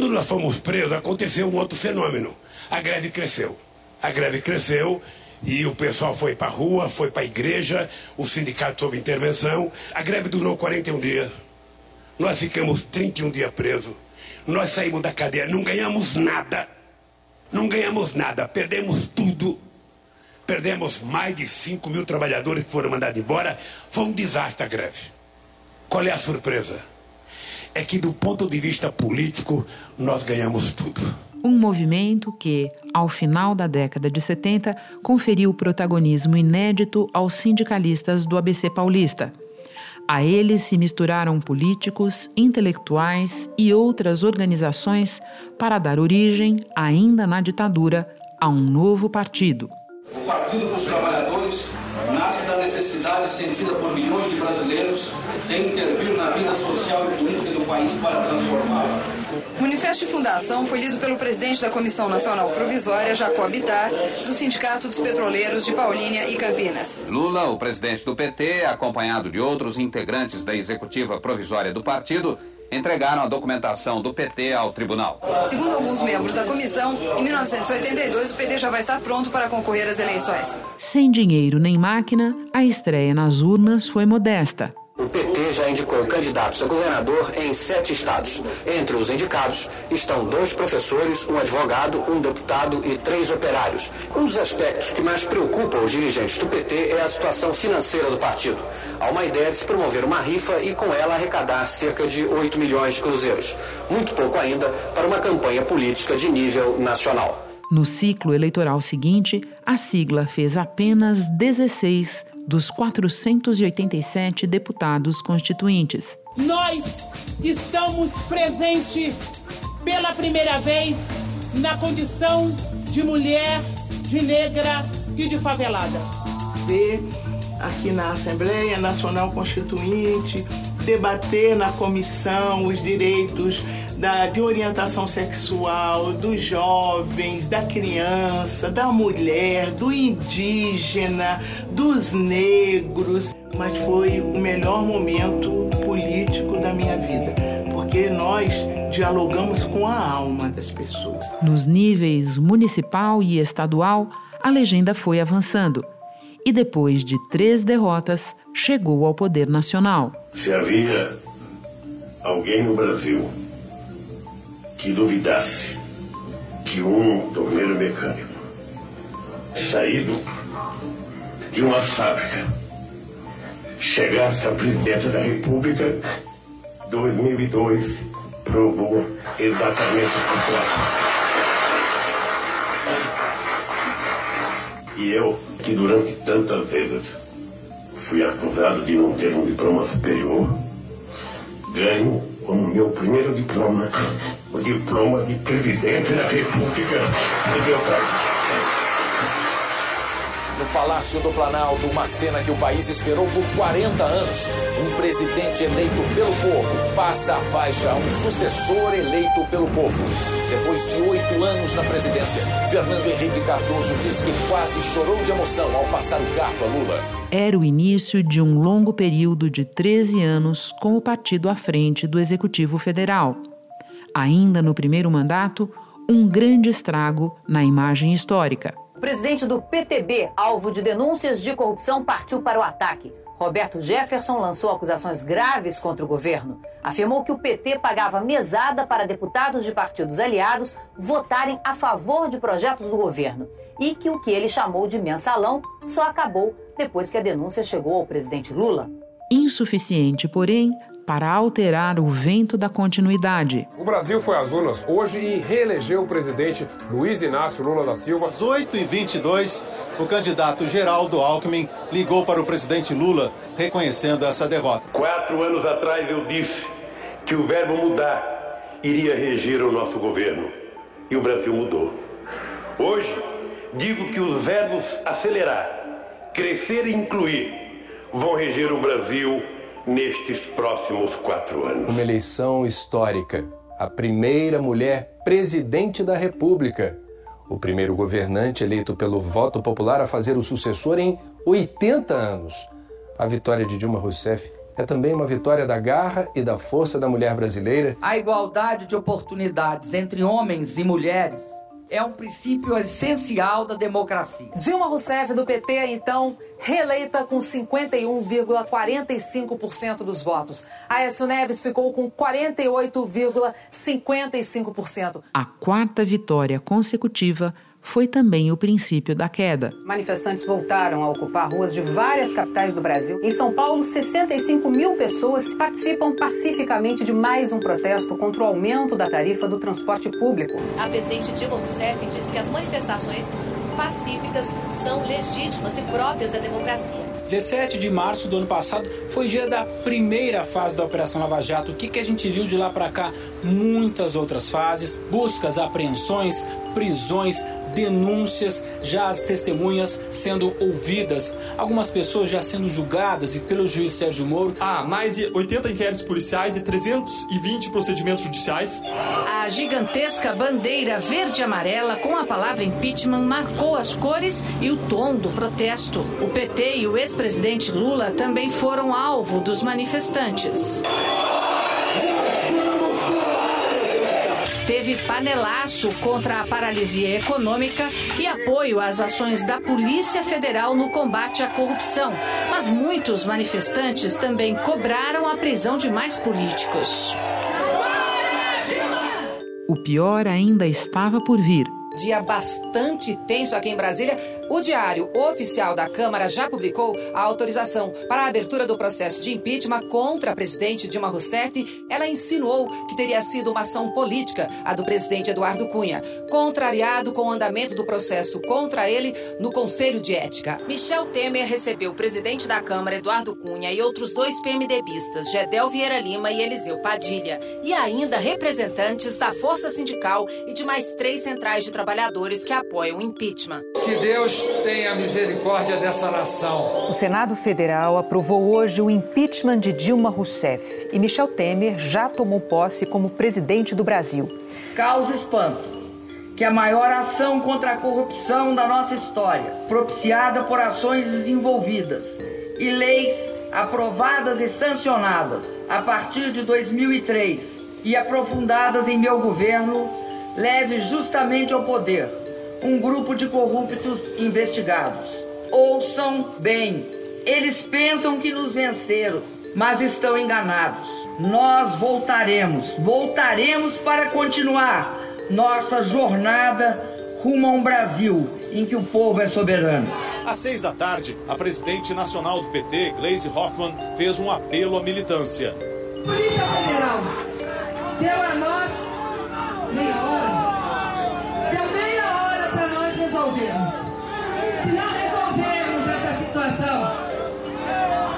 Quando nós fomos presos, aconteceu um outro fenômeno. A greve cresceu. A greve cresceu e o pessoal foi para a rua, foi para a igreja, o sindicato sob intervenção. A greve durou 41 dias. Nós ficamos 31 dias presos. Nós saímos da cadeia, não ganhamos nada. Não ganhamos nada, perdemos tudo. Perdemos mais de 5 mil trabalhadores que foram mandados embora. Foi um desastre a greve. Qual é a surpresa? É que, do ponto de vista político, nós ganhamos tudo. Um movimento que, ao final da década de 70, conferiu protagonismo inédito aos sindicalistas do ABC paulista. A eles se misturaram políticos, intelectuais e outras organizações para dar origem, ainda na ditadura, a um novo partido. O Partido dos Trabalhadores da necessidade sentida por milhões de brasileiros de intervir na vida social e política do país para transformá-la. O manifesto de fundação foi lido pelo presidente da Comissão Nacional Provisória, Jacob Bittar, do Sindicato dos Petroleiros de Paulínia e Campinas. Lula, o presidente do PT, acompanhado de outros integrantes da executiva provisória do partido, entregaram a documentação do PT ao tribunal. Segundo alguns membros da comissão, em 1982 o PT já vai estar pronto para concorrer às eleições. Sem dinheiro nem máquina, a estreia nas urnas foi modesta. Já indicou candidatos a governador em sete estados. Entre os indicados estão dois professores, um advogado, um deputado e três operários. Um dos aspectos que mais preocupa os dirigentes do PT é a situação financeira do partido. Há uma ideia de se promover uma rifa e com ela arrecadar cerca de 8 milhões de cruzeiros. Muito pouco ainda para uma campanha política de nível nacional. No ciclo eleitoral seguinte, a sigla fez apenas 16 dos 487 deputados constituintes. Nós estamos presentes pela primeira vez na condição de mulher, de negra e de favelada. Ver aqui na Assembleia Nacional Constituinte, debater na comissão os direitos da, de orientação sexual dos jovens, da criança, da mulher, do indígena, dos negros. Mas foi o melhor momento político da minha vida, porque nós dialogamos com a alma das pessoas. Nos níveis municipal e estadual, a legenda foi avançando. E depois de três derrotas, chegou ao poder nacional. Se havia alguém no Brasil que duvidasse que um torneiro mecânico saído de uma fábrica chegasse a presidente da República, 2002 provou exatamente o contrário. E eu, que durante tantas vezes fui acusado de não ter um diploma superior, ganho como meu primeiro diploma o diploma de presidente da República do meu país. No Palácio do Planalto, uma cena que o país esperou por 40 anos. Um presidente eleito pelo povo passa a faixa a um sucessor eleito pelo povo. Depois de oito anos na presidência, Fernando Henrique Cardoso disse que quase chorou de emoção ao passar o cargo a Lula. Era o início de um longo período de 13 anos com o partido à frente do Executivo Federal. Ainda no primeiro mandato, um grande estrago na imagem histórica. O presidente do PTB, alvo de denúncias de corrupção, partiu para o ataque. Roberto Jefferson lançou acusações graves contra o governo. Afirmou que o PT pagava mesada para deputados de partidos aliados votarem a favor de projetos do governo e que o que ele chamou de mensalão só acabou depois que a denúncia chegou ao presidente Lula. Insuficiente, porém, para alterar o vento da continuidade. O Brasil foi às urnas hoje e reelegeu o presidente Luiz Inácio Lula da Silva. Às 8h22, o candidato Geraldo Alckmin ligou para o presidente Lula, reconhecendo essa derrota. Quatro anos atrás eu disse que o verbo mudar iria reger o nosso governo. E o Brasil mudou. Hoje, digo que os verbos acelerar, crescer e incluir vão reger o Brasil nestes próximos quatro anos. Uma eleição histórica. A primeira mulher presidente da República. O primeiro governante eleito pelo voto popular a fazer o sucessor em 80 anos. A vitória de Dilma Rousseff é também uma vitória da garra e da força da mulher brasileira. A igualdade de oportunidades entre homens e mulheres é um princípio essencial da democracia. Dilma Rousseff, do PT, então, reeleita com 51,45% dos votos. Aécio Neves ficou com 48,55%. A quarta vitória consecutiva foi também o princípio da queda. Manifestantes voltaram a ocupar ruas de várias capitais do Brasil. Em São Paulo, 65 mil pessoas participam pacificamente de mais um protesto contra o aumento da tarifa do transporte público. A presidente Dilma Rousseff disse que as manifestações pacíficas são legítimas e próprias da democracia. 17 de março do ano passado foi dia da primeira fase da Operação Lava Jato. O que, que a gente viu de lá para cá? Muitas outras fases, buscas, apreensões, prisões, denúncias, já as testemunhas sendo ouvidas, algumas pessoas já sendo julgadas e pelo juiz Sérgio Moro. Há mais de 80 inquéritos policiais e 320 procedimentos judiciais. A gigantesca bandeira verde e amarela com a palavra impeachment marcou as cores e o tom do protesto. O PT e o ex-presidente Lula também foram alvo dos manifestantes. Teve panelaço contra a paralisia econômica e apoio às ações da Polícia Federal no combate à corrupção. Mas muitos manifestantes também cobraram a prisão de mais políticos. O pior ainda estava por vir dia bastante tenso aqui em Brasília, o Diário Oficial da Câmara já publicou a autorização para a abertura do processo de impeachment contra a presidente Dilma Rousseff. Ela insinuou que teria sido uma ação política, a do presidente Eduardo Cunha, contrariado com o andamento do processo contra ele no Conselho de Ética. Michel Temer recebeu o presidente da Câmara, Eduardo Cunha, e outros dois PMDBistas, Gedel Vieira Lima e Eliseu Padilha, e ainda representantes da Força Sindical e de mais três centrais de trabalhadores que apoiam o impeachment. Que Deus tenha misericórdia dessa nação. O Senado Federal aprovou hoje o impeachment de Dilma Rousseff e Michel Temer já tomou posse como presidente do Brasil. Causa espanto que a maior ação contra a corrupção da nossa história, propiciada por ações desenvolvidas e leis aprovadas e sancionadas a partir de 2003 e aprofundadas em meu governo, leve justamente ao poder um grupo de corruptos investigados. Ouçam bem, eles pensam que nos venceram, mas estão enganados. Nós voltaremos, voltaremos para continuar nossa jornada rumo a um Brasil em que o povo é soberano. Às seis da tarde, a presidente nacional do PT, Gleisi Hoffmann, fez um apelo à militância. Polícia Federal, deu a nós meia hora. Deu meia hora para nós resolvermos. Se não resolvermos essa situação,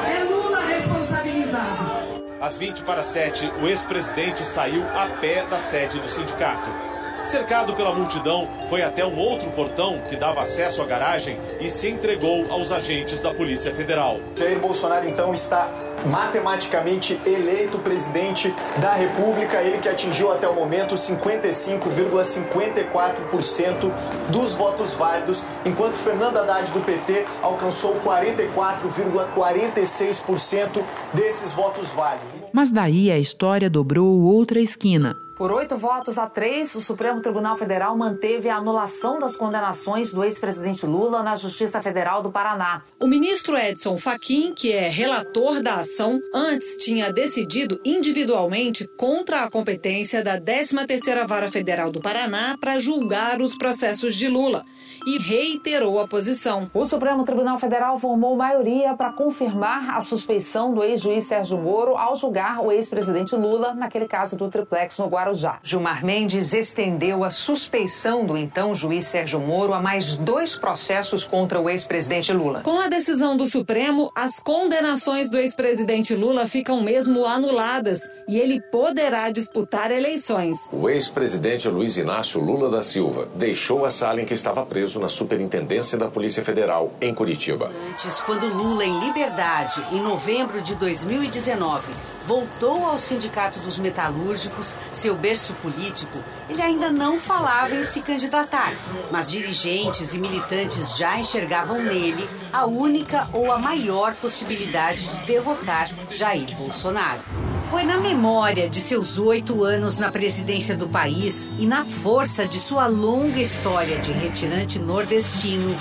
é Lula responsabilizado. Às 20 para 7, o ex-presidente saiu a pé da sede do sindicato. Cercado pela multidão, foi até um outro portão que dava acesso à garagem e se entregou aos agentes da Polícia Federal. Jair Bolsonaro então está matematicamente eleito presidente da República, ele que atingiu até o momento 55,54% dos votos válidos, enquanto Fernando Haddad do PT alcançou 44,46% desses votos válidos. Mas daí a história dobrou outra esquina. Por oito votos a três, o Supremo Tribunal Federal manteve a anulação das condenações do ex-presidente Lula na Justiça Federal do Paraná. O ministro Edson Fachin, que é relator da ação, antes tinha decidido individualmente contra a competência da 13ª Vara Federal do Paraná para julgar os processos de Lula e reiterou a posição. O Supremo Tribunal Federal formou maioria para confirmar a suspeição do ex-juiz Sérgio Moro ao julgar o ex-presidente Lula naquele caso do triplex no Guarujá. Gilmar Mendes estendeu a suspeição do então juiz Sérgio Moro a mais dois processos contra o ex-presidente Lula. Com a decisão do Supremo, as condenações do ex-presidente Lula ficam mesmo anuladas e ele poderá disputar eleições. O ex-presidente Luiz Inácio Lula da Silva deixou a sala em que estava preso na Superintendência da Polícia Federal, em Curitiba. Antes, quando Lula, em liberdade, em novembro de 2019, voltou ao Sindicato dos Metalúrgicos, seu berço político, ele ainda não falava em se candidatar, mas dirigentes e militantes já enxergavam nele a única ou a maior possibilidade de derrotar Jair Bolsonaro. Foi na memória de seus oito anos na presidência do país e na força de sua longa história de retirante nordestino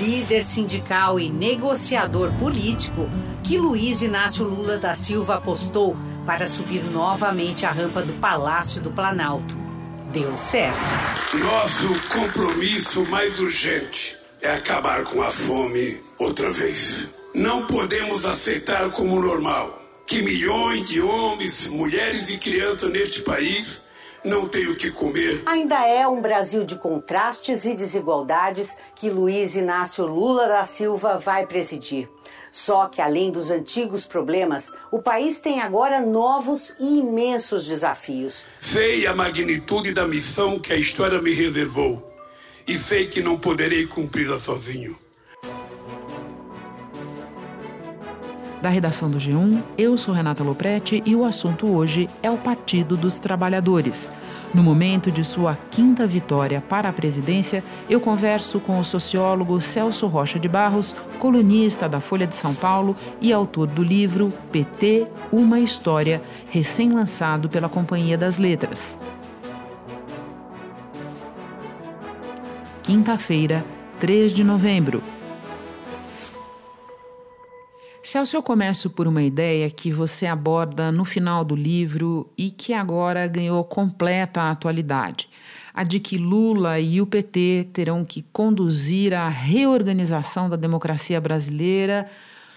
líder sindical e negociador político, que Luiz Inácio Lula da Silva apostou para subir novamente a rampa do Palácio do Planalto. Deu certo. Nosso compromisso mais urgente é acabar com a fome outra vez. Não podemos aceitar como normal que milhões de homens, mulheres e crianças neste país não tem o que comer. Ainda é um Brasil de contrastes e desigualdades que Luiz Inácio Lula da Silva vai presidir. Só que, além dos antigos problemas, o país tem agora novos e imensos desafios. Sei a magnitude da missão que a história me reservou e sei que não poderei cumpri-la sozinho. Da redação do G1, eu sou Renata Loprete e o assunto hoje é o Partido dos Trabalhadores. No momento de sua quinta vitória para a presidência, eu converso com o sociólogo Celso Rocha de Barros, colunista da Folha de São Paulo e autor do livro PT Uma História, recém-lançado pela Companhia das Letras. Quinta-feira, 3 de novembro. Celso, eu começo por uma ideia que você aborda no final do livro e que agora ganhou completa atualidade. A de que Lula e o PT terão que conduzir a reorganização da democracia brasileira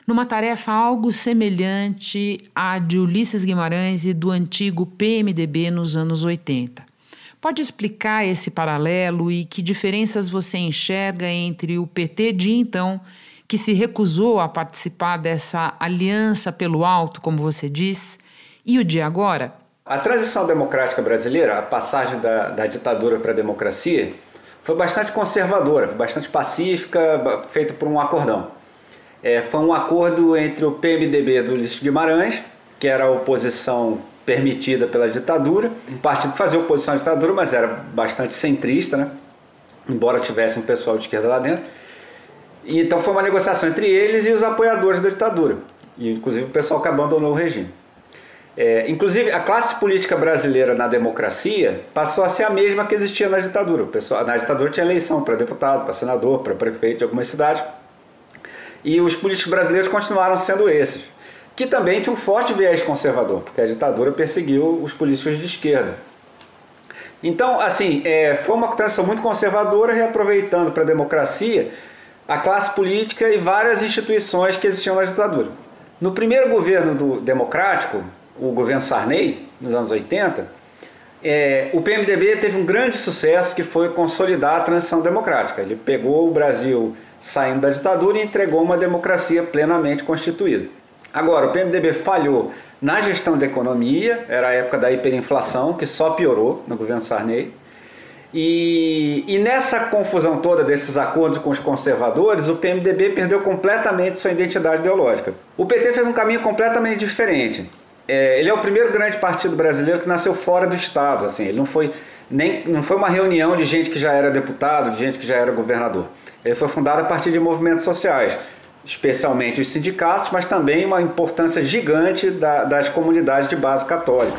numa tarefa algo semelhante à de Ulisses Guimarães e do antigo PMDB nos anos 80. Pode explicar esse paralelo e que diferenças você enxerga entre o PT de então que se recusou a participar dessa aliança pelo alto, como você diz, e o de agora? A transição democrática brasileira, a passagem da, da ditadura para a democracia, foi bastante conservadora, bastante pacífica, feita por um acordão. É, foi um acordo entre o PMDB do Ulisses Guimarães, que era a oposição permitida pela ditadura, um partido que fazia oposição à ditadura, mas era bastante centrista, né? embora tivesse um pessoal de esquerda lá dentro, e, então foi uma negociação entre eles e os apoiadores da ditadura, e, inclusive o pessoal que abandonou o regime. É, inclusive, a classe política brasileira na democracia passou a ser a mesma que existia na ditadura. O pessoal, na ditadura tinha eleição para deputado, para senador, para prefeito de algumas cidades. E os políticos brasileiros continuaram sendo esses, que também tinham um forte viés conservador, porque a ditadura perseguiu os políticos de esquerda. Então, assim, é, foi uma transição muito conservadora, reaproveitando para a democracia a classe política e várias instituições que existiam na ditadura. No primeiro governo do democrático, o governo Sarney, nos anos 80, é, o PMDB teve um grande sucesso que foi consolidar a transição democrática. Ele pegou o Brasil saindo da ditadura e entregou uma democracia plenamente constituída. Agora, o PMDB falhou na gestão da economia, era a época da hiperinflação, que só piorou no governo Sarney. E, e, nessa confusão toda desses acordos com os conservadores, o PMDB perdeu completamente sua identidade ideológica. O PT fez um caminho completamente diferente. É, ele é o primeiro grande partido brasileiro que nasceu fora do Estado. Assim, ele não foi, nem, não foi uma reunião de gente que já era deputado, de gente que já era governador. Ele foi fundado a partir de movimentos sociais especialmente os sindicatos, mas também uma importância gigante da, das comunidades de base católica.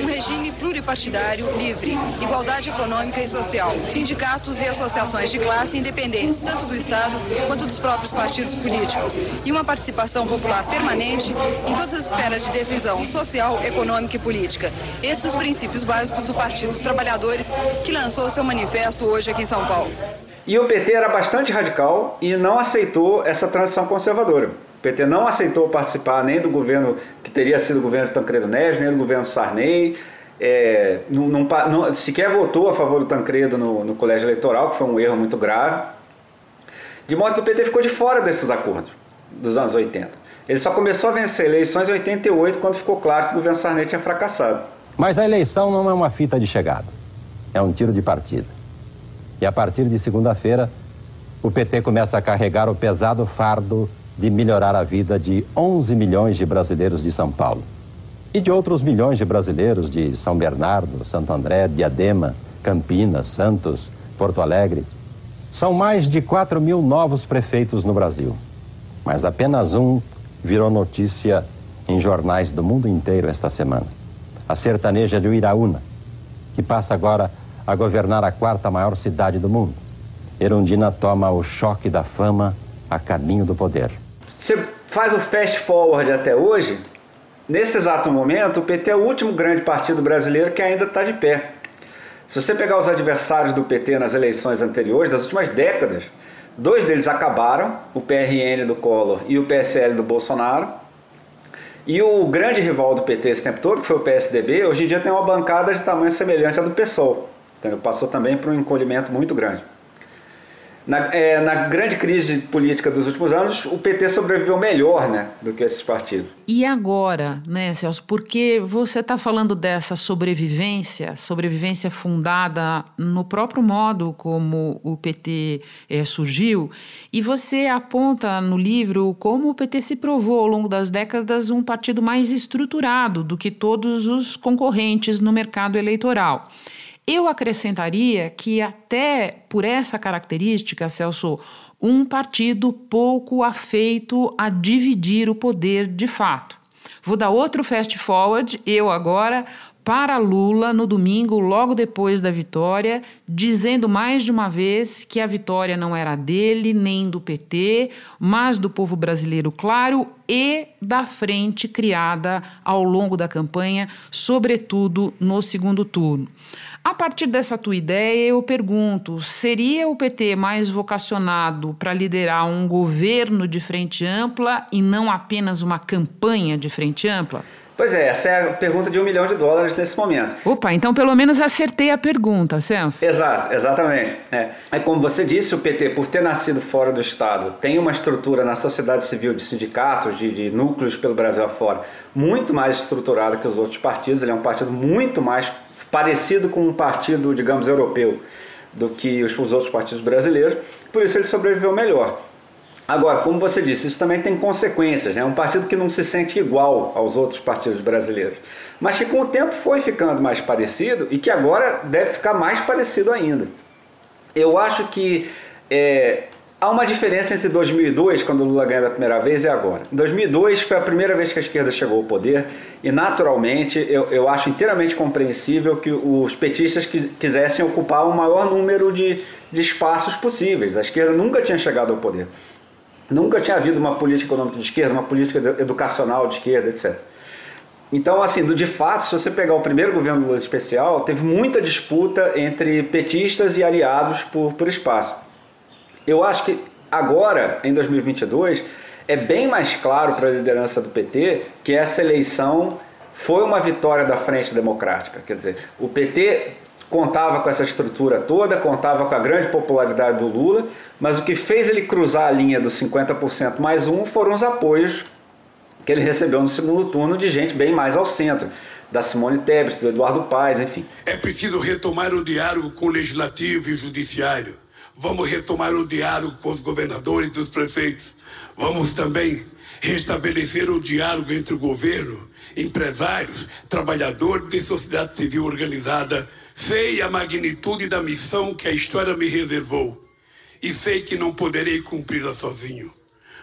Um regime pluripartidário, livre, igualdade econômica e social, sindicatos e associações de classe independentes, tanto do Estado quanto dos próprios partidos políticos, e uma participação popular permanente em todas as esferas de decisão social, econômica e política. Esses os princípios básicos do Partido dos Trabalhadores, que lançou seu manifesto hoje aqui em São Paulo. E o PT era bastante radical e não aceitou essa transição conservadora. O PT não aceitou participar nem do governo que teria sido o governo Tancredo Neves, nem do governo Sarney. É, não, não, não, sequer votou a favor do Tancredo no, no colégio eleitoral, que foi um erro muito grave. De modo que o PT ficou de fora desses acordos dos anos 80. Ele só começou a vencer eleições em 88, quando ficou claro que o governo Sarney tinha fracassado. Mas a eleição não é uma fita de chegada, é um tiro de partida. E a partir de segunda-feira, o PT começa a carregar o pesado fardo de melhorar a vida de 11 milhões de brasileiros de São Paulo. e de outros milhões de brasileiros de São Bernardo, Santo André, Diadema, Campinas, Santos, Porto Alegre. São mais de 4 mil novos prefeitos no Brasil, mas apenas um virou notícia em jornais do mundo inteiro esta semana. A sertaneja de Iraúna, que passa agora a governar a quarta maior cidade do mundo. Erundina toma o choque da fama a caminho do poder. Você faz o fast forward até hoje, nesse exato momento, o PT é o último grande partido brasileiro que ainda está de pé. Se você pegar os adversários do PT nas eleições anteriores, das últimas décadas, dois deles acabaram, o PRN do Collor e o PSL do Bolsonaro. E o grande rival do PT esse tempo todo, que foi o PSDB, hoje em dia tem uma bancada de tamanho semelhante à do PSOL. Entendeu? Passou também por um encolhimento muito grande. Na, é, na, grande crise política dos últimos anos, o PT sobreviveu melhor né, do que esses partidos. E agora, né, Celso? Porque você está falando dessa sobrevivência, sobrevivência fundada no próprio modo como o PT é, surgiu, e você aponta no livro como o PT se provou ao longo das décadas um partido mais estruturado do que todos os concorrentes no mercado eleitoral. Eu acrescentaria que, até por essa característica, Celso, um partido pouco afeito a dividir o poder de fato. Vou dar outro fast forward, eu agora, para Lula no domingo, logo depois da vitória, dizendo mais de uma vez que a vitória não era dele nem do PT, mas do povo brasileiro, claro, e da frente criada ao longo da campanha, sobretudo no segundo turno. A partir dessa tua ideia, eu pergunto: seria o PT mais vocacionado para liderar um governo de frente ampla e não apenas uma campanha de frente ampla? Pois é, essa é a pergunta de um milhão de dólares nesse momento. Opa, então pelo menos acertei a pergunta, Celso. Exato, exatamente. É. é como você disse, o PT, por ter nascido fora do Estado, tem uma estrutura na sociedade civil de sindicatos, de, de núcleos pelo Brasil afora, muito mais estruturada que os outros partidos. Ele é um partido muito mais parecido com um partido, digamos, europeu do que os outros partidos brasileiros, por isso ele sobreviveu melhor. Agora, como você disse, isso também tem consequências. É né? um partido que não se sente igual aos outros partidos brasileiros, mas que com o tempo foi ficando mais parecido e que agora deve ficar mais parecido ainda. Eu acho que é, Há uma diferença entre 2002, quando o Lula ganha da primeira vez, e agora. Em 2002 foi a primeira vez que a esquerda chegou ao poder e, naturalmente, eu, eu acho inteiramente compreensível que os petistas quisessem ocupar o maior número de, de espaços possíveis. A esquerda nunca tinha chegado ao poder. Nunca tinha havido uma política econômica de esquerda, uma política educacional de esquerda, etc. Então, assim, de fato, se você pegar o primeiro governo Lula especial, teve muita disputa entre petistas e aliados por, por espaço. Eu acho que agora, em 2022, é bem mais claro para a liderança do PT que essa eleição foi uma vitória da Frente Democrática. Quer dizer, o PT contava com essa estrutura toda, contava com a grande popularidade do Lula, mas o que fez ele cruzar a linha dos 50% mais um foram os apoios que ele recebeu no segundo turno de gente bem mais ao centro, da Simone Tebet, do Eduardo Paes, enfim. É preciso retomar o diálogo com o legislativo e o judiciário Vamos retomar o diálogo com os governadores e os prefeitos. Vamos também restabelecer o diálogo entre o governo, empresários, trabalhadores e sociedade civil organizada. Sei a magnitude da missão que a história me reservou e sei que não poderei cumpri-la sozinho.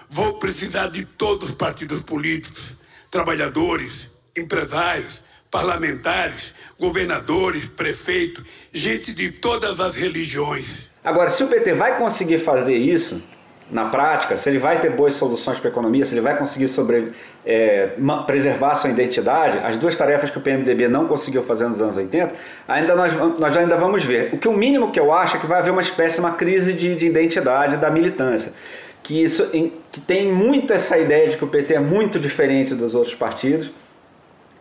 Vou precisar de todos os partidos políticos, trabalhadores, empresários, parlamentares, governadores, prefeitos, gente de todas as religiões. Agora, se o PT vai conseguir fazer isso na prática, se ele vai ter boas soluções para a economia, se ele vai conseguir sobre, é, preservar sua identidade, as duas tarefas que o PMDB não conseguiu fazer nos anos 80, ainda nós, nós ainda vamos ver. O que o mínimo que eu acho é que vai haver uma espécie de uma crise de, de identidade da militância. Que, isso, que tem muito essa ideia de que o PT é muito diferente dos outros partidos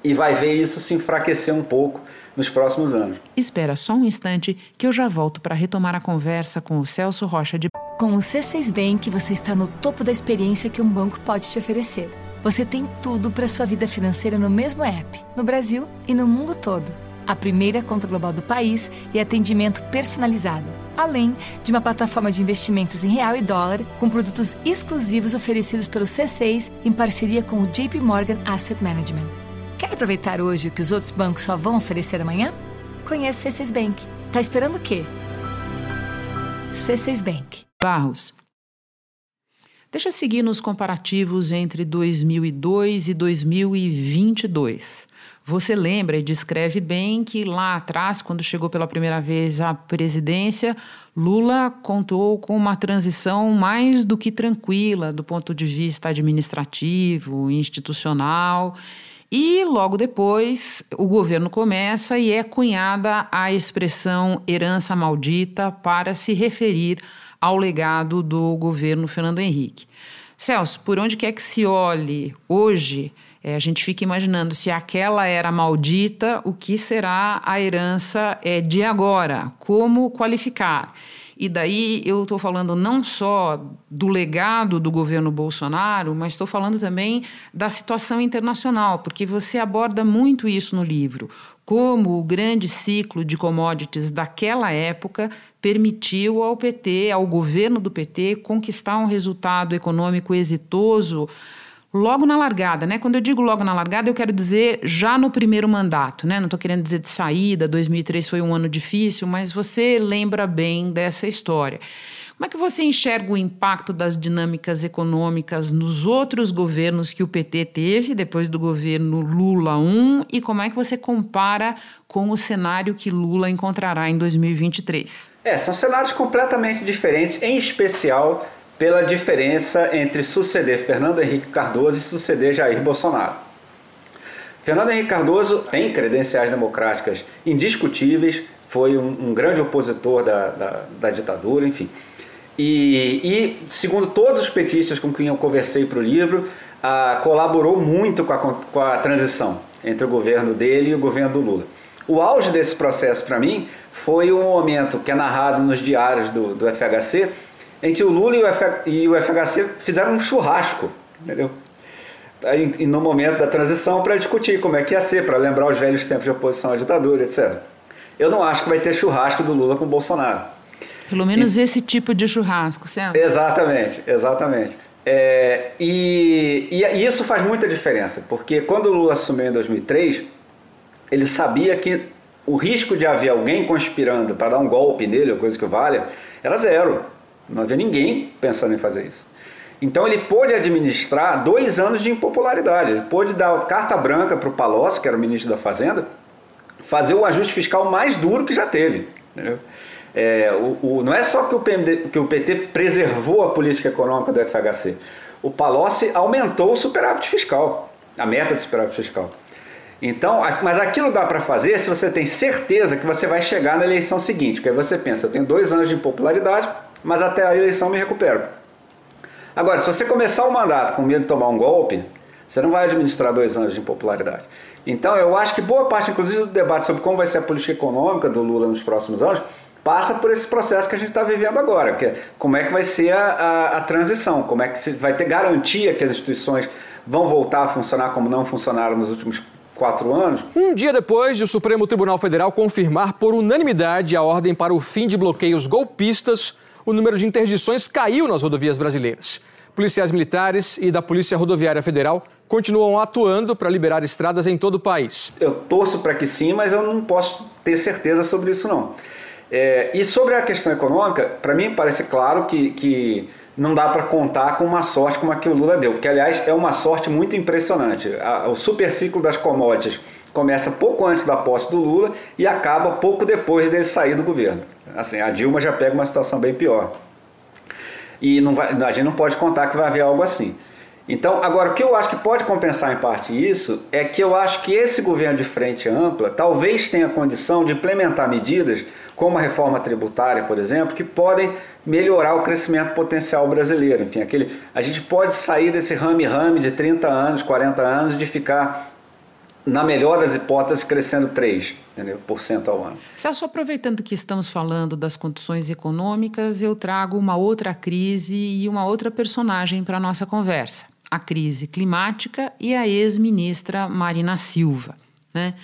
e vai ver isso se enfraquecer um pouco nos próximos anos. Espera só um instante que eu já volto para retomar a conversa com o Celso Rocha de. Com o C6 Bank, você está no topo da experiência que um banco pode te oferecer. Você tem tudo para sua vida financeira no mesmo app, no Brasil e no mundo todo. A primeira conta global do país e atendimento personalizado, além de uma plataforma de investimentos em real e dólar com produtos exclusivos oferecidos pelo C6 em parceria com o JP Morgan Asset Management. Aproveitar hoje o que os outros bancos só vão oferecer amanhã? Conheça o C6 Bank. Tá esperando o quê? C6 Bank. Barros. Deixa eu seguir nos comparativos entre 2002 e 2022. Você lembra e descreve bem que lá atrás, quando chegou pela primeira vez à presidência, Lula contou com uma transição mais do que tranquila do ponto de vista administrativo, institucional. E logo depois o governo começa e é cunhada a expressão herança maldita para se referir ao legado do governo Fernando Henrique. Celso, por onde quer que se olhe hoje, é, a gente fica imaginando se aquela era maldita, o que será a herança é, de agora? Como qualificar? E daí eu estou falando não só do legado do governo Bolsonaro, mas estou falando também da situação internacional, porque você aborda muito isso no livro. Como o grande ciclo de commodities daquela época permitiu ao PT, ao governo do PT, conquistar um resultado econômico exitoso logo na largada, né? Quando eu digo logo na largada, eu quero dizer já no primeiro mandato, né? Não estou querendo dizer de saída, 2003 foi um ano difícil, mas você lembra bem dessa história. Como é que você enxerga o impacto das dinâmicas econômicas nos outros governos que o PT teve, depois do governo Lula 1, e como é que você compara com o cenário que Lula encontrará em 2023? É, são cenários completamente diferentes, em especial pela diferença entre suceder Fernando Henrique Cardoso e suceder Jair Bolsonaro. Fernando Henrique Cardoso tem credenciais democráticas indiscutíveis, foi um, um grande opositor da, da, da ditadura, enfim. E, e, segundo todos os petistas com quem eu conversei para o livro, ah, colaborou muito com a, com a transição entre o governo dele e o governo do Lula. O auge desse processo, para mim, foi o momento que é narrado nos diários do, do FHC, que o Lula e o, e FHC fizeram um churrasco, entendeu? E no momento da transição para discutir como é que ia ser, para lembrar os velhos tempos de oposição à ditadura, etc. Eu não acho que vai ter churrasco do Lula com o Bolsonaro. Pelo menos e, esse tipo de churrasco, certo? Exatamente, exatamente. É, e, e, isso faz muita diferença, porque quando o Lula assumiu em 2003, ele sabia que o risco de haver alguém conspirando para dar um golpe nele, ou coisa que valha, era zero. Não havia ninguém pensando em fazer isso. Então ele pôde administrar dois anos de impopularidade. Ele pôde dar carta branca para o Palocci, que era o ministro da Fazenda, fazer o ajuste fiscal mais duro que já teve. É, o, o, não é só que o, PMD, que o PT preservou a política econômica do FHC. O Palocci aumentou o superávit fiscal, a meta do superávit fiscal. Então, mas aquilo dá para fazer se você tem certeza que você vai chegar na eleição seguinte. Porque aí você pensa, eu tenho dois anos de impopularidade, mas até a eleição me recupero. Agora, se você começar o mandato com medo de tomar um golpe, você não vai administrar dois anos de impopularidade. Então, eu acho que boa parte, inclusive, do debate sobre como vai ser a política econômica do Lula nos próximos anos passa por esse processo que a gente está vivendo agora, que é como é que vai ser a, a, a transição, como é que se vai ter garantia que as instituições vão voltar a funcionar como não funcionaram nos últimos quatro anos. Um dia depois de o Supremo Tribunal Federal confirmar por unanimidade a ordem para o fim de bloqueios golpistas, o número de interdições caiu nas rodovias brasileiras. Policiais militares e da Polícia Rodoviária Federal continuam atuando para liberar estradas em todo o país. Eu torço para que sim, mas eu não posso ter certeza sobre isso não. É, e sobre a questão econômica, para mim parece claro que, que não dá para contar com uma sorte como a que o Lula deu, que aliás é uma sorte muito impressionante. O super ciclo das commodities começa pouco antes da posse do Lula e acaba pouco depois dele sair do governo. Assim, a Dilma já pega uma situação bem pior. E vai, a gente não pode contar que vai haver algo assim. Então, agora, o que eu acho que pode compensar em parte isso é que eu acho que esse governo de frente ampla talvez tenha condição de implementar medidas, como a reforma tributária, por exemplo, que podem melhorar o crescimento potencial brasileiro. Enfim, aquele, a gente pode sair desse rame-rame de 30 anos, 40 anos, de ficar na melhor das hipóteses, crescendo 3% entendeu? por cento ao ano. Celso, aproveitando que estamos falando das condições econômicas, eu trago uma outra crise e uma outra personagem para a nossa conversa. A crise climática e a ex-ministra Marina Silva. Né?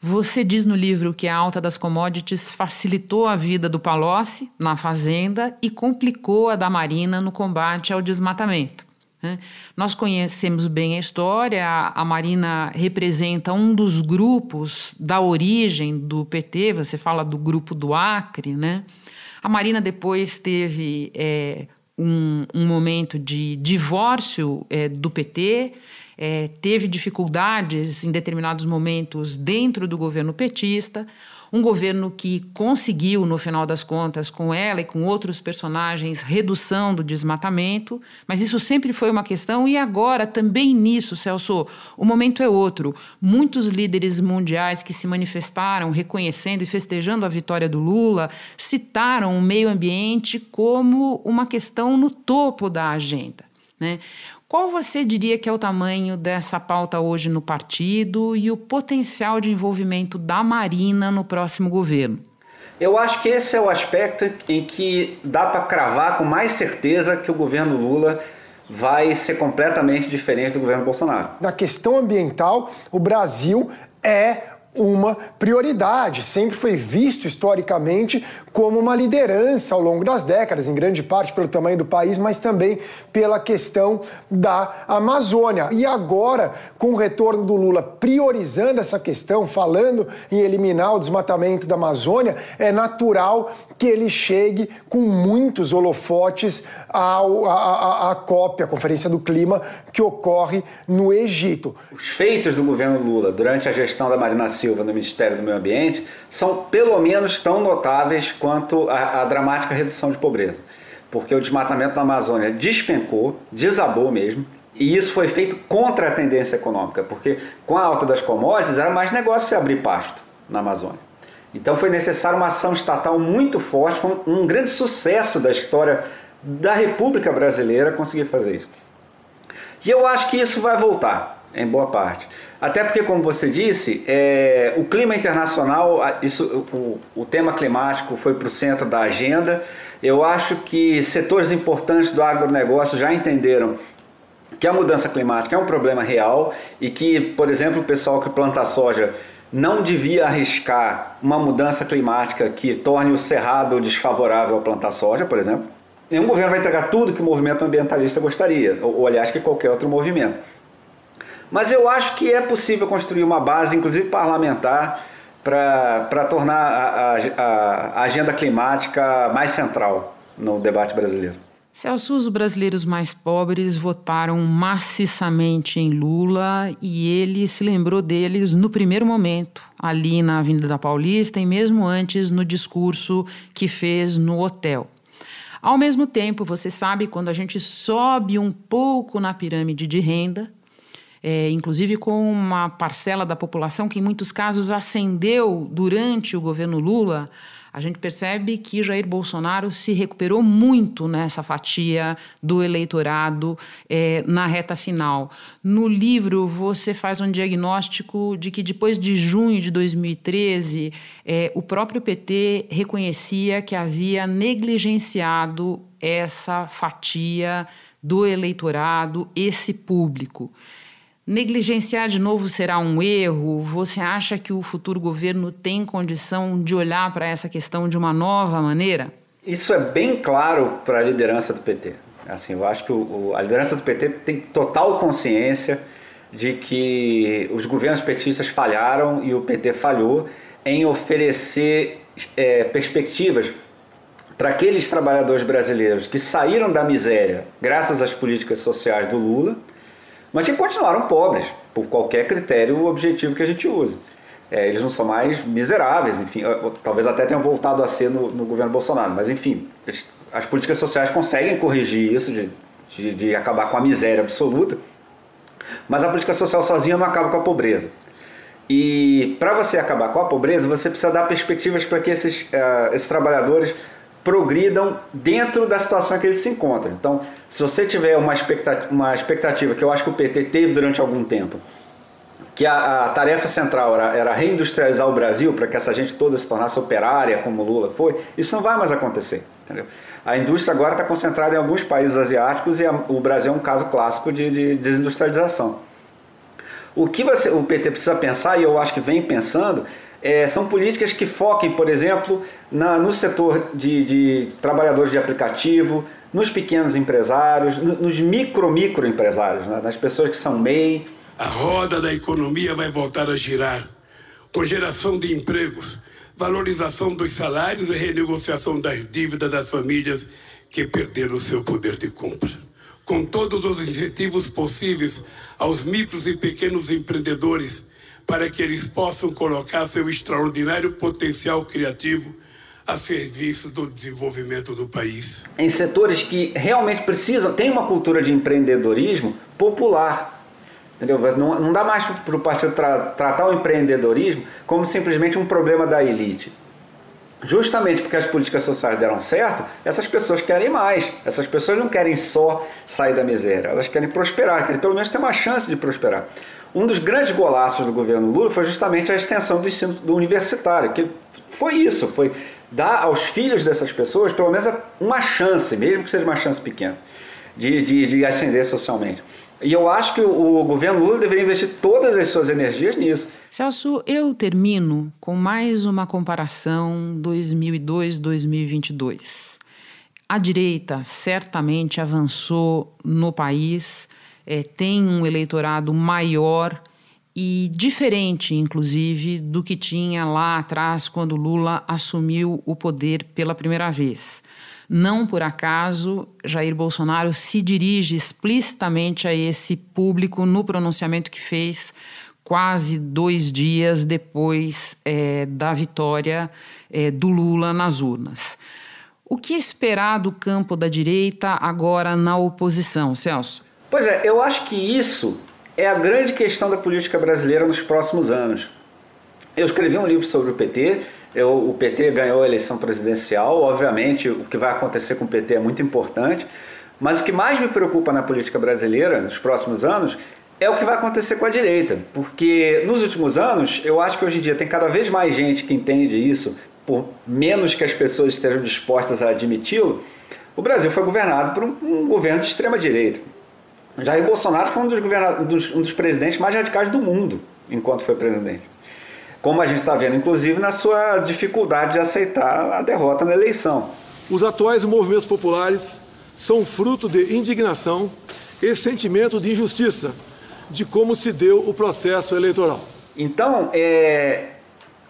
Você diz no livro que a alta das commodities facilitou a vida do Palocci na fazenda e complicou a da Marina no combate ao desmatamento. Né? Nós conhecemos bem a história, a Marina representa um dos grupos da origem do PT, você fala do grupo do Acre, né? A Marina depois teve é, um, um, momento de divórcio é, do PT, é, teve dificuldades em determinados momentos dentro do governo petista um governo que conseguiu, no final das contas, com ela e com outros personagens, redução do desmatamento, mas isso sempre foi uma questão, e agora também nisso, Celso, o momento é outro. Muitos líderes mundiais que se manifestaram reconhecendo e festejando a vitória do Lula citaram o meio ambiente como uma questão no topo da agenda. Né? Qual você diria que é o tamanho dessa pauta hoje no partido e o potencial de envolvimento da Marina no próximo governo? Eu acho que esse é o aspecto em que dá para cravar com mais certeza que o governo Lula vai ser completamente diferente do governo Bolsonaro. Na questão ambiental, o Brasil é uma prioridade, sempre foi visto historicamente como uma liderança ao longo das décadas, em grande parte pelo tamanho do país, mas também pela questão da Amazônia. E agora, com o retorno do Lula priorizando essa questão, falando em eliminar o desmatamento da Amazônia, é natural que ele chegue com muitos holofotes à, à, à COP, a Conferência do Clima, que ocorre no Egito. Os feitos do governo Lula durante a gestão da Marina Silva no Ministério do Meio Ambiente são pelo menos tão notáveis quanto a, a dramática redução de pobreza. Porque o desmatamento na Amazônia despencou, desabou mesmo, e isso foi feito contra a tendência econômica, porque com a alta das commodities era mais negócio se abrir pasto na Amazônia. Então foi necessária uma ação estatal muito forte, foi um grande sucesso da história da República Brasileira conseguir fazer isso. E eu acho que isso vai voltar em boa parte. Até porque, como você disse, é, o clima internacional, isso, o, o tema climático foi para o centro da agenda. Eu acho que setores importantes do agronegócio já entenderam que a mudança climática é um problema real e que, por exemplo, o pessoal que planta soja não devia arriscar uma mudança climática que torne o cerrado desfavorável a plantar soja, por exemplo. Nenhum governo vai entregar tudo que o movimento ambientalista gostaria, ou, ou aliás, que qualquer outro movimento. Mas eu acho que é possível construir uma base, inclusive parlamentar, para tornar a, a, a agenda climática mais central no debate brasileiro. Celso, os brasileiros mais pobres votaram maciçamente em Lula e ele se lembrou deles no primeiro momento, ali na Avenida da Paulista e mesmo antes no discurso que fez no hotel. Ao mesmo tempo, você sabe, quando a gente sobe um pouco na pirâmide de renda, é, inclusive com uma parcela da população que, em muitos casos, ascendeu durante o governo Lula, a gente percebe que Jair Bolsonaro se recuperou muito nessa fatia do eleitorado é, na reta final. No livro, você faz um diagnóstico de que depois de junho de 2013, é, o próprio PT reconhecia que havia negligenciado essa fatia do eleitorado, esse público. Negligenciar de novo será um erro? Você acha que o futuro governo tem condição de olhar para essa questão de uma nova maneira? Isso é bem claro para a liderança do PT. Assim, eu acho que o, a liderança do PT tem total consciência de que os governos petistas falharam e o PT falhou em oferecer é, perspectivas para aqueles trabalhadores brasileiros que saíram da miséria graças às políticas sociais do Lula mas que continuaram pobres, por qualquer critério objetivo que a gente use. É, eles não são mais miseráveis, enfim, talvez até tenham voltado a ser no, no governo Bolsonaro, mas enfim, as políticas sociais conseguem corrigir isso, de, de, de acabar com a miséria absoluta, mas a política social sozinha não acaba com a pobreza. E para você acabar com a pobreza, você precisa dar perspectivas para que esses, uh, esses trabalhadores progridam dentro da situação que eles se encontram. Então, se você tiver uma expectativa, uma expectativa que eu acho que o PT teve durante algum tempo, que a, a tarefa central era, era, reindustrializar o Brasil para que essa gente toda se tornasse operária, como Lula foi, isso não vai mais acontecer. Entendeu? A indústria agora está concentrada em alguns países asiáticos e a, o Brasil é um caso clássico de, de desindustrialização. O que você, o PT precisa pensar, e eu acho que vem pensando, é, são políticas que foquem, por exemplo, na, no setor de, de, trabalhadores de aplicativo, nos pequenos empresários, nos micro, micro empresários, né? nas pessoas que são MEI. A roda da economia vai voltar a girar, com geração de empregos, valorização dos salários e renegociação das dívidas das famílias que perderam o seu poder de compra. Com todos os incentivos possíveis aos micros e pequenos empreendedores, para que eles possam colocar seu extraordinário potencial criativo a serviço do desenvolvimento do país. Em setores que realmente precisam, tem uma cultura de empreendedorismo popular. Entendeu? Não, não dá mais para o partido tra tratar o empreendedorismo como simplesmente um problema da elite. Justamente porque as políticas sociais deram certo, essas pessoas querem mais. Essas pessoas não querem só sair da miséria, elas querem prosperar, querem pelo menos ter uma chance de prosperar. Um dos grandes golaços do governo Lula foi justamente a extensão do ensino do universitário, que foi isso, foi dar aos filhos dessas pessoas pelo menos uma chance, mesmo que seja uma chance pequena, de, de, de ascender socialmente. E eu acho que o, governo Lula deveria investir todas as suas energias nisso. Celso, eu termino com mais uma comparação 2002-2022. A direita certamente avançou no país é, tem um eleitorado maior e diferente, inclusive, do que tinha lá atrás quando Lula assumiu o poder pela primeira vez. Não por acaso, Jair Bolsonaro se dirige explicitamente a esse público no pronunciamento que fez quase dois dias depois é, da vitória é, do Lula nas urnas. O que esperar do campo da direita agora na oposição, Celso? Pois é, eu acho que isso é a grande questão da política brasileira nos próximos anos. Eu escrevi um livro sobre o PT, eu, o PT ganhou a eleição presidencial, obviamente o que vai acontecer com o PT é muito importante, mas o que mais me preocupa na política brasileira nos próximos anos é o que vai acontecer com a direita, porque nos últimos anos eu acho que hoje em dia tem cada vez mais gente que entende isso, por menos que as pessoas estejam dispostas a admiti-lo. O Brasil foi governado por um, governo de extrema direita. Jair Bolsonaro foi um dos, um dos presidentes mais radicais do mundo enquanto foi presidente. Como a gente está vendo, inclusive, na sua dificuldade de aceitar a derrota na eleição. Os atuais movimentos populares são fruto de indignação e sentimento de injustiça de como se deu o processo eleitoral. Então, é,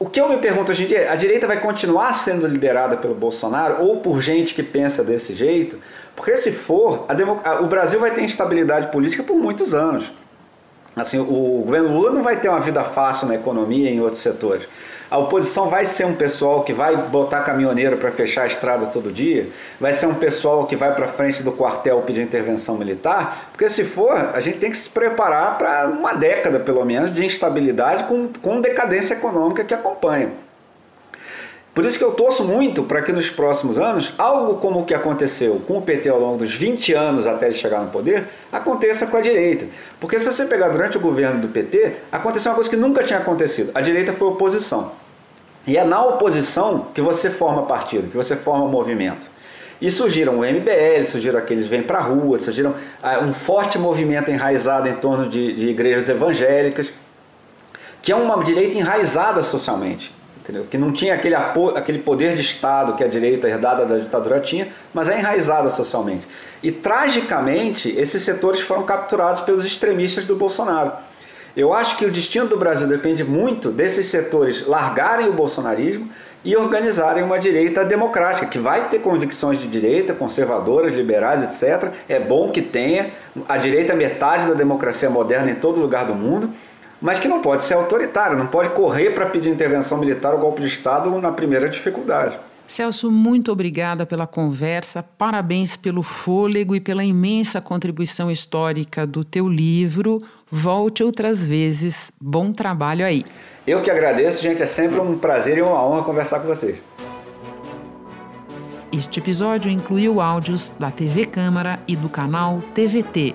o que eu me pergunto hoje em dia, a direita vai continuar sendo liderada pelo Bolsonaro ou por gente que pensa desse jeito? Porque se for, a o Brasil vai ter instabilidade política por muitos anos. Assim, o governo Lula não vai ter uma vida fácil na economia e em outros setores. A oposição vai ser um pessoal que vai botar caminhoneiro para fechar a estrada todo dia, vai ser um pessoal que vai para frente do quartel pedir intervenção militar, porque se for, a gente tem que se preparar para uma década pelo menos de instabilidade com, com decadência econômica que acompanha. Por isso que eu torço muito para que nos próximos anos, algo como o que aconteceu com o PT ao longo dos 20 anos até ele chegar no poder, aconteça com a direita. Porque se você pegar durante o governo do PT, aconteceu uma coisa que nunca tinha acontecido. A direita foi oposição. E é na oposição que você forma partido, que você forma movimento. E surgiram o MBL, surgiram aqueles Vem Pra Rua, surgiram ah, um forte movimento enraizado em torno de, de igrejas evangélicas, que é uma direita enraizada socialmente entendeu? que não tinha aquele, aquele poder de Estado que a direita herdada da ditadura tinha, mas é enraizada socialmente. E tragicamente, esses setores foram capturados pelos extremistas do Bolsonaro. Eu acho que o destino do Brasil depende muito desses setores largarem o bolsonarismo e organizarem uma direita democrática, que vai ter convicções de direita, conservadoras, liberais, etc. É bom que tenha. A direita é metade da democracia moderna em todo lugar do mundo mas que não pode ser autoritário, não pode correr para pedir intervenção militar ou golpe de Estado na primeira dificuldade. Celso, muito obrigada pela conversa, parabéns pelo fôlego e pela imensa contribuição histórica do teu livro. Volte outras vezes. Bom trabalho aí. Eu que agradeço, gente. É sempre um prazer e uma honra conversar com vocês. Este episódio incluiu áudios da TV Câmara e do canal TVT.